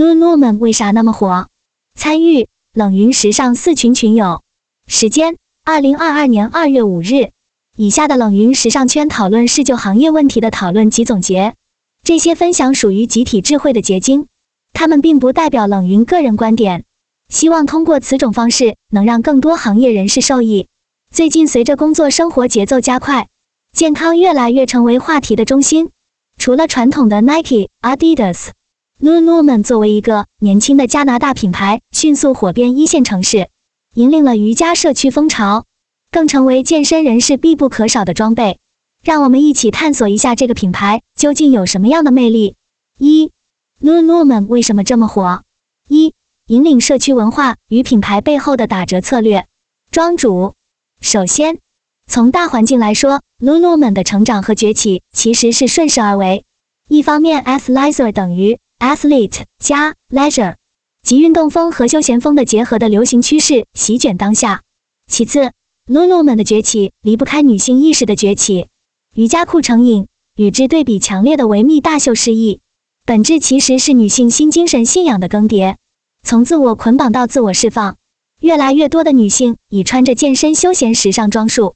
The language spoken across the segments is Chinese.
Lululemon 为啥那么火？参与冷云时尚四群群友，时间二零二二年二月五日。以下的冷云时尚圈讨论是就行业问题的讨论及总结，这些分享属于集体智慧的结晶，他们并不代表冷云个人观点。希望通过此种方式，能让更多行业人士受益。最近，随着工作生活节奏加快，健康越来越成为话题的中心。除了传统的 Nike、Adidas、Lululemon 作为一个年轻的加拿大品牌，迅速火遍一线城市，引领了瑜伽社区风潮，更成为健身人士必不可少的装备。让我们一起探索一下这个品牌究竟有什么样的魅力。一、Lululemon 为什么这么火？一引领社区文化与品牌背后的打折策略。庄主，首先从大环境来说，Lululemon 的成长和崛起其实是顺势而为。一方面，athleisure 等于 athlete 加 leisure，即运动风和休闲风的结合的流行趋势席卷当下。其次，Lululemon 的崛起离不开女性意识的崛起。瑜伽裤成瘾，与之对比强烈的维密大秀示意，本质其实是女性新精神信仰的更迭。从自我捆绑到自我释放，越来越多的女性已穿着健身休闲时尚装束，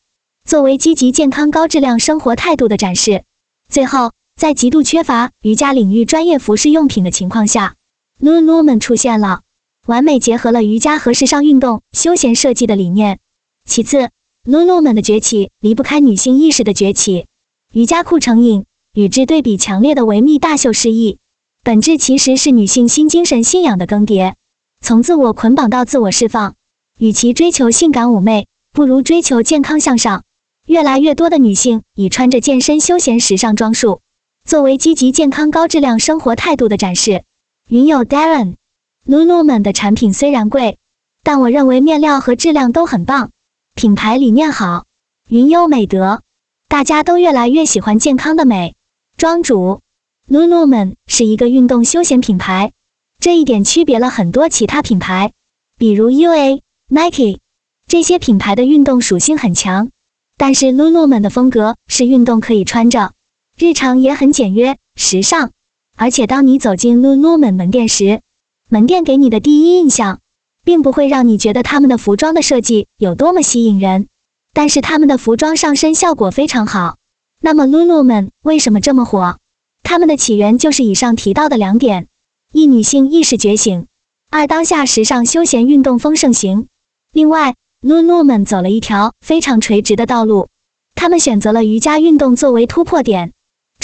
作为积极健康高质量生活态度的展示。最后，在极度缺乏瑜伽领域专业服饰用品的情况下，Lululemon 出现了，完美结合了瑜伽和时尚运动休闲设计的理念。其次，Lululemon 的崛起离不开女性意识的崛起，瑜伽裤成瘾，与之对比强烈的维密大秀失意。本质其实是女性新精神信仰的更迭，从自我捆绑到自我释放。与其追求性感妩媚，不如追求健康向上。越来越多的女性已穿着健身休闲时尚装束，作为积极健康高质量生活态度的展示。云友 Darren，Lululemon 的产品虽然贵，但我认为面料和质量都很棒，品牌理念好。云优美德，大家都越来越喜欢健康的美。庄主。Lululemon 是一个运动休闲品牌，这一点区别了很多其他品牌，比如 UA、Nike 这些品牌的运动属性很强，但是 Lululemon 的风格是运动可以穿着，日常也很简约时尚。而且当你走进 Lululemon 门店时，门店给你的第一印象，并不会让你觉得他们的服装的设计有多么吸引人，但是他们的服装上身效果非常好。那么 Lululemon 为什么这么火？他们的起源就是以上提到的两点：一、女性意识觉醒；二、当下时尚休闲运动风盛行。另外，Lululemon 走了一条非常垂直的道路，他们选择了瑜伽运动作为突破点。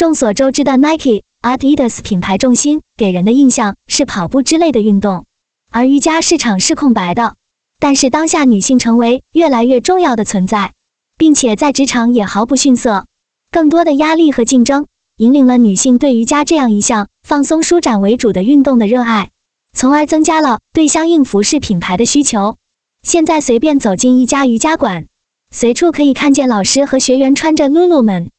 众所周知的 Nike、Adidas 品牌重心给人的印象是跑步之类的运动，而瑜伽市场是空白的。但是当下女性成为越来越重要的存在，并且在职场也毫不逊色，更多的压力和竞争。引领了女性对瑜伽这样一项放松舒展为主的运动的热爱，从而增加了对相应服饰品牌的需求。现在随便走进一家瑜伽馆，随处可以看见老师和学员穿着 Lululemon。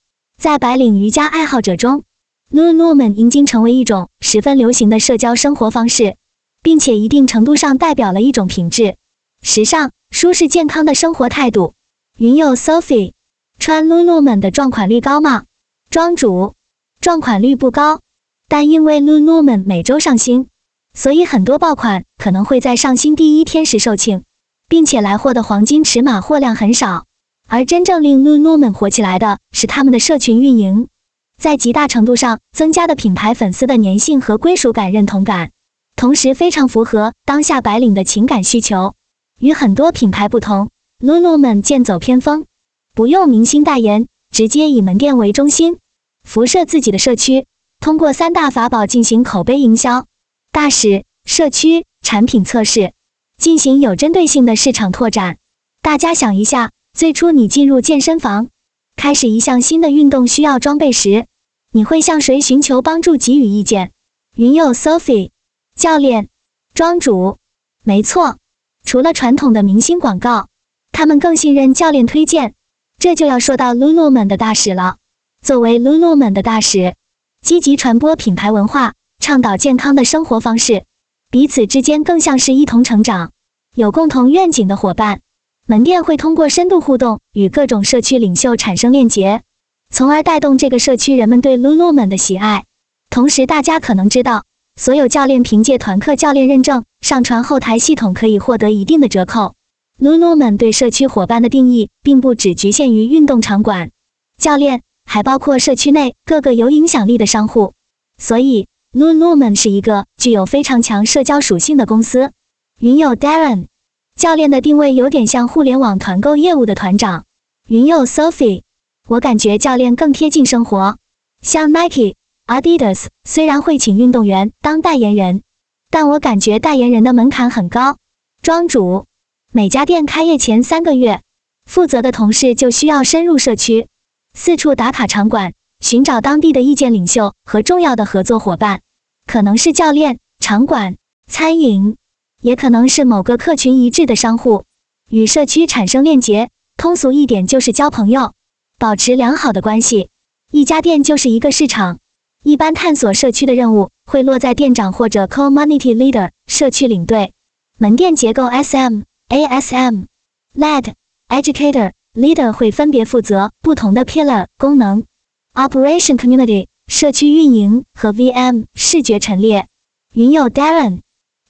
在白领瑜伽爱好者中，Lululemon 已经成为一种十分流行的社交生活方式，并且一定程度上代表了一种品质、时尚、舒适、健康的生活态度。云友 Sophie，穿 Lululemon 的撞款率高吗？庄主。撞款率不高，但因为 Lululemon 每周上新，所以很多爆款可能会在上新第一天时售罄，并且来货的黄金尺码货量很少。而真正令 Lululemon 火起来的是他们的社群运营，在极大程度上增加的品牌粉丝的粘性和归属感、认同感，同时非常符合当下白领的情感需求。与很多品牌不同，Lululemon 剑走偏锋，不用明星代言，直接以门店为中心。辐射自己的社区，通过三大法宝进行口碑营销、大使、社区、产品测试，进行有针对性的市场拓展。大家想一下，最初你进入健身房，开始一项新的运动需要装备时，你会向谁寻求帮助、给予意见？云友 Sophie 教练、庄主，没错，除了传统的明星广告，他们更信任教练推荐。这就要说到 Lululemon 的大使了。作为 Lululemon 的大使，积极传播品牌文化，倡导健康的生活方式，彼此之间更像是一同成长、有共同愿景的伙伴。门店会通过深度互动与各种社区领袖产生链接，从而带动这个社区人们对 Lululemon 的喜爱。同时，大家可能知道所有教练凭借团课教练认证上传后台系统可以获得一定的折扣。Lululemon 对社区伙伴的定义并不只局限于运动场馆教练，还包括社区内各个有影响力的商户。所以，Lululemon 是一个具有非常强社交属性的公司。云友 Darren 教练的定位有点像互联网团购业务的团长。云佑 Sophie，我感觉教练更贴近生活。像 Nike、Adidas 虽然会请运动员当代言人，但我感觉代言人的门槛很高。庄主。每家店开业前三个月，负责的同事就需要深入社区，四处打卡场馆，寻找当地的意见领袖和重要的合作伙伴，可能是教练、场馆、餐饮，也可能是某个客群一致的商户，与社区产生链接。通俗一点就是交朋友，保持良好的关系。一家店就是一个市场，一般探索社区的任务会落在店长或者 community leader 社区领队。门店结构 SM。ASM、Lead、Educator、Leader 会分别负责不同的 pillar 功能，Operation Community 社区运营和 VM 视觉陈列。云友 Darren，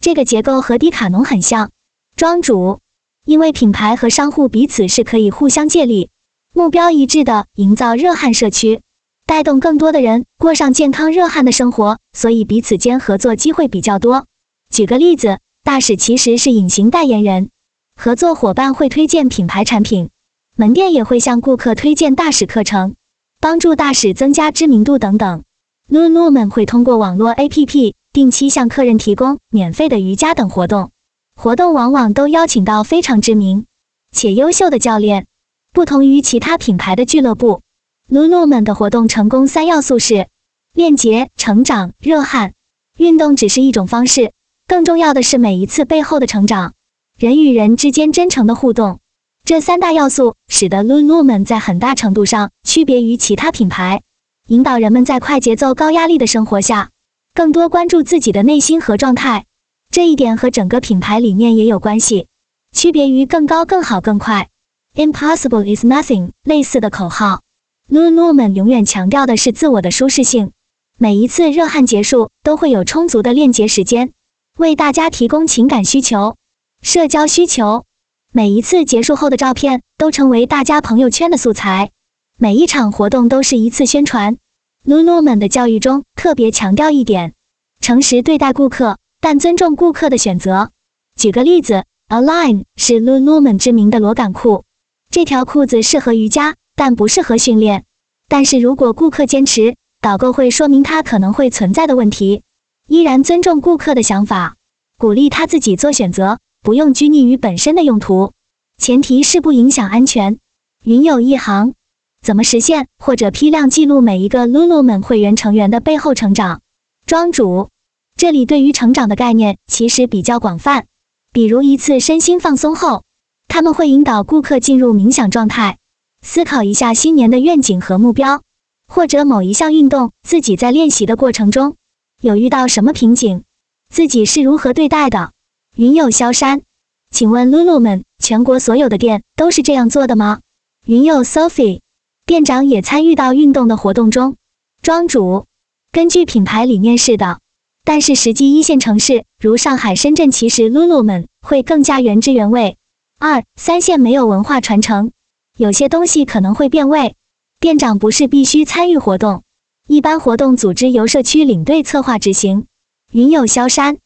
这个结构和迪卡侬很像。庄主，因为品牌和商户彼此是可以互相借力，目标一致的营造热汗社区，带动更多的人过上健康热汗的生活，所以彼此间合作机会比较多。举个例子，大使其实是隐形代言人。合作伙伴会推荐品牌产品，门店也会向顾客推荐大使课程，帮助大使增加知名度等等。Lululemon 会通过网络 APP 定期向客人提供免费的瑜伽等活动，活动往往都邀请到非常知名且优秀的教练。不同于其他品牌的俱乐部，Lululemon 的活动成功三要素是链接、成长、热汗。运动只是一种方式，更重要的是每一次背后的成长。人与人之间真诚的互动，这三大要素使得 Lululemon 在很大程度上区别于其他品牌，引导人们在快节奏、高压力的生活下，更多关注自己的内心和状态。这一点和整个品牌理念也有关系，区别于更高、更好、更快，Impossible is nothing 类似的口号。Lululemon 永远强调的是自我的舒适性，每一次热汗结束都会有充足的链接时间，为大家提供情感需求。社交需求，每一次结束后的照片都成为大家朋友圈的素材。每一场活动都是一次宣传。Lululemon 的教育中特别强调一点：诚实对待顾客，但尊重顾客的选择。举个例子，Align 是 Lululemon 知名的螺杆裤，这条裤子适合瑜伽，但不适合训练。但是如果顾客坚持，导购会说明他可能会存在的问题，依然尊重顾客的想法，鼓励他自己做选择。不用拘泥于本身的用途，前提是不影响安全。云有一行，怎么实现或者批量记录每一个 Lululemon 会员成员的背后成长？庄主，这里对于成长的概念其实比较广泛，比如一次身心放松后，他们会引导顾客进入冥想状态，思考一下新年的愿景和目标，或者某一项运动自己在练习的过程中有遇到什么瓶颈，自己是如何对待的。云友萧山，请问 Lululemon 全国所有的店都是这样做的吗？云友 Sophie，店长也参与到运动的活动中。庄主，根据品牌理念是的，但是实际一线城市如上海、深圳，其实 Lulu 们会更加原汁原味。二三线没有文化传承，有些东西可能会变味。店长不是必须参与活动，一般活动组织由社区领队策划执行。云友萧山。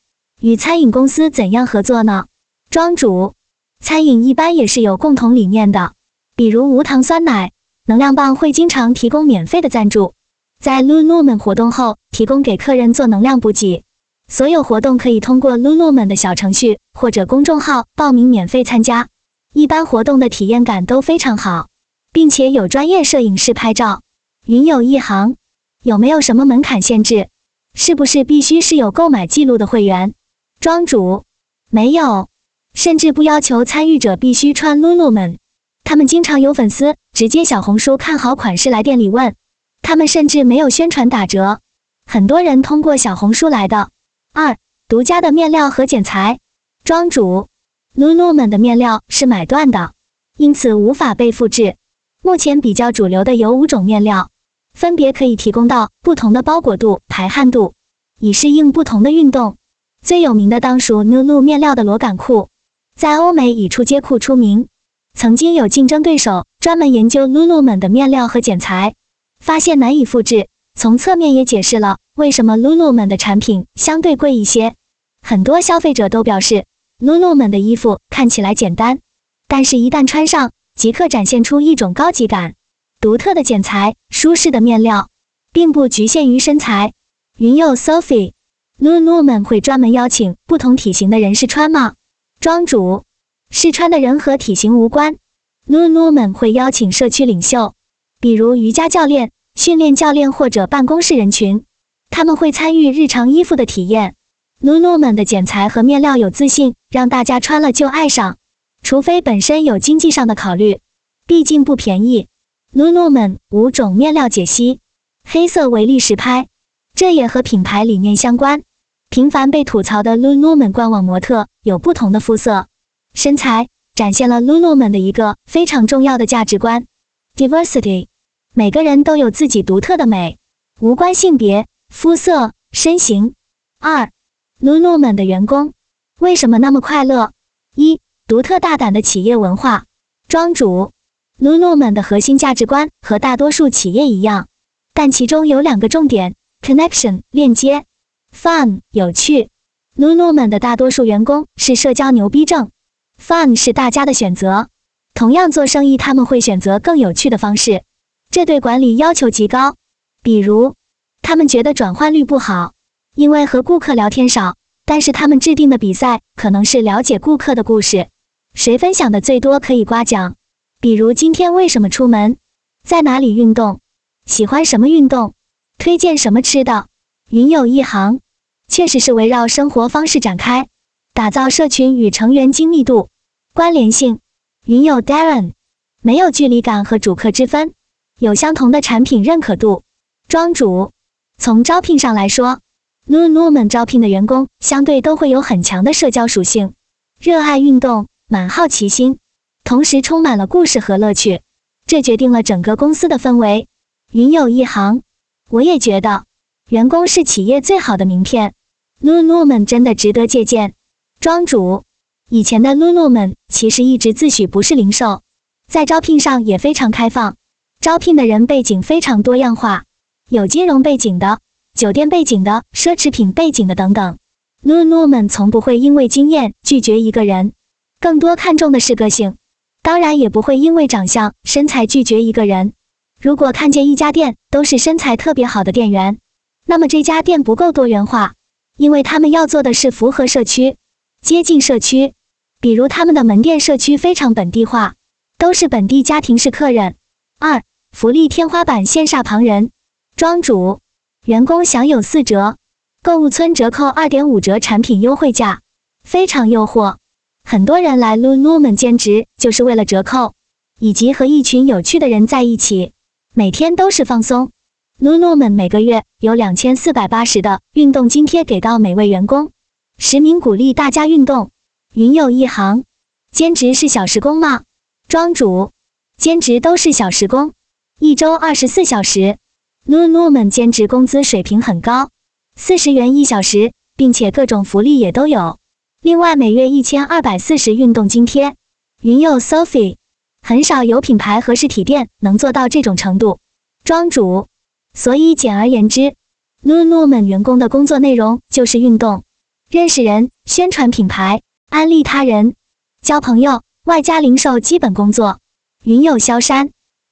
与餐饮公司怎样合作呢？庄主，餐饮一般也是有共同理念的，比如无糖酸奶、能量棒会经常提供免费的赞助，在 Lululemon 活动后提供给客人做能量补给。所有活动可以通过 Lululemon 的小程序或者公众号报名免费参加，一般活动的体验感都非常好，并且有专业摄影师拍照。云有一行，有没有什么门槛限制？是不是必须是有购买记录的会员？庄主没有，甚至不要求参与者必须穿 Lululemon。他们经常有粉丝直接小红书看好款式来店里问，他们甚至没有宣传打折，很多人通过小红书来的。二，独家的面料和剪裁。庄主，Lululemon 的面料是买断的，因此无法被复制。目前比较主流的有五种面料，分别可以提供到不同的包裹度、排汗度。以适应不同的运动。最有名的当属 Nulu 面料的螺杆裤，在欧美以出街裤出名。曾经有竞争对手专门研究 Lululemon 的面料和剪裁，发现难以复制。从侧面也解释了为什么 Lululemon 的产品相对贵一些。很多消费者都表示，Lululemon 的衣服看起来简单，但是一旦穿上，即刻展现出一种高级感。独特的剪裁，舒适的面料，并不局限于身材。云友 Sophie，Lululemon 会专门邀请不同体型的人试穿吗？庄主。试穿的人和体型无关，Lululemon 会邀请社区领袖，比如瑜伽教练、训练教练或者办公室人群，他们会参与日常衣服的体验。Lululemon 的剪裁和面料有自信，让大家穿了就爱上，除非本身有经济上的考虑，毕竟不便宜。Lululemon 五种面料解析，黑色为例实拍，这也和品牌理念相关。频繁被吐槽的 Lululemon 官网模特有不同的肤色。身材展现了 Lululemon 的一个非常重要的价值观：diversity。每个人都有自己独特的美，无关性别、肤色、身形。二，Lululemon 的员工为什么那么快乐？一，独特大胆的企业文化。庄主，Lululemon 的核心价值观和大多数企业一样，但其中有两个重点：connection 链接，fun 有趣。Lululemon 的大多数员工是社交牛逼症。Fun 是大家的选择，同样做生意他们会选择更有趣的方式，这对管理要求极高。比如，他们觉得转换率不好，因为和顾客聊天少，但是他们制定的比赛可能是了解顾客的故事，谁分享的最多可以刮奖。比如今天为什么出门，在哪里运动，喜欢什么运动，推荐什么吃的。云有一行，确实是围绕生活方式展开。打造社群与成员精密度、关联性。云友 Darren 没有距离感和主客之分，有相同的产品认可度。庄主从招聘上来说，Lululemon 招聘的员工相对都会有很强的社交属性，热爱运动，满好奇心，同时充满了故事和乐趣，这决定了整个公司的氛围。云友一行，我也觉得，员工是企业最好的名片，Lululemon 真的值得借鉴。庄主，以前的 Lululemon 其实一直自诩不是零售，在招聘上也非常开放，招聘的人背景非常多样化，有金融背景的、酒店背景的、奢侈品背景的等等。Lululemon 从不会因为经验拒绝一个人，更多看重的是个性，当然也不会因为长相、身材拒绝一个人。如果看见一家店都是身材特别好的店员，那么这家店不够多元化，因为他们要做的是符合社区。接近社区，比如他们的门店社区非常本地化，都是本地家庭式客人。二、福利天花板羡煞旁人。庄主，员工享有四折，购物村折扣二点五折，产品优惠价非常诱惑。很多人来 Lululemon 兼职就是为了折扣，以及和一群有趣的人在一起，每天都是放松。Lululemon 每个月有两千四百八十的运动津贴给到每位员工。实名鼓励大家运动。云有一行，兼职是小时工吗？庄主，兼职都是小时工，一周二十四小时。Lulu 们兼职工资水平很高，四十元一小时，并且各种福利也都有。另外每月一千二百四十运动津贴。云友 Sophie，很少有品牌和实体店能做到这种程度。庄主，所以简而言之，Lulu 们员工的工作内容就是运动。认识人、宣传品牌、安利他人、交朋友，外加零售基本工作。云友萧山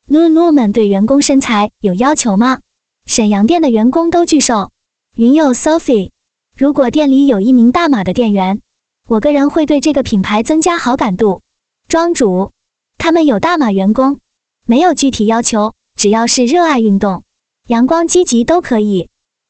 ，Lululemon 对员工身材有要求吗？沈阳店的员工都巨瘦。云友 Sophie，如果店里有一名大码的店员，我个人会对这个品牌增加好感度。庄主，他们有大码员工，没有具体要求，只要是热爱运动、阳光积极都可以。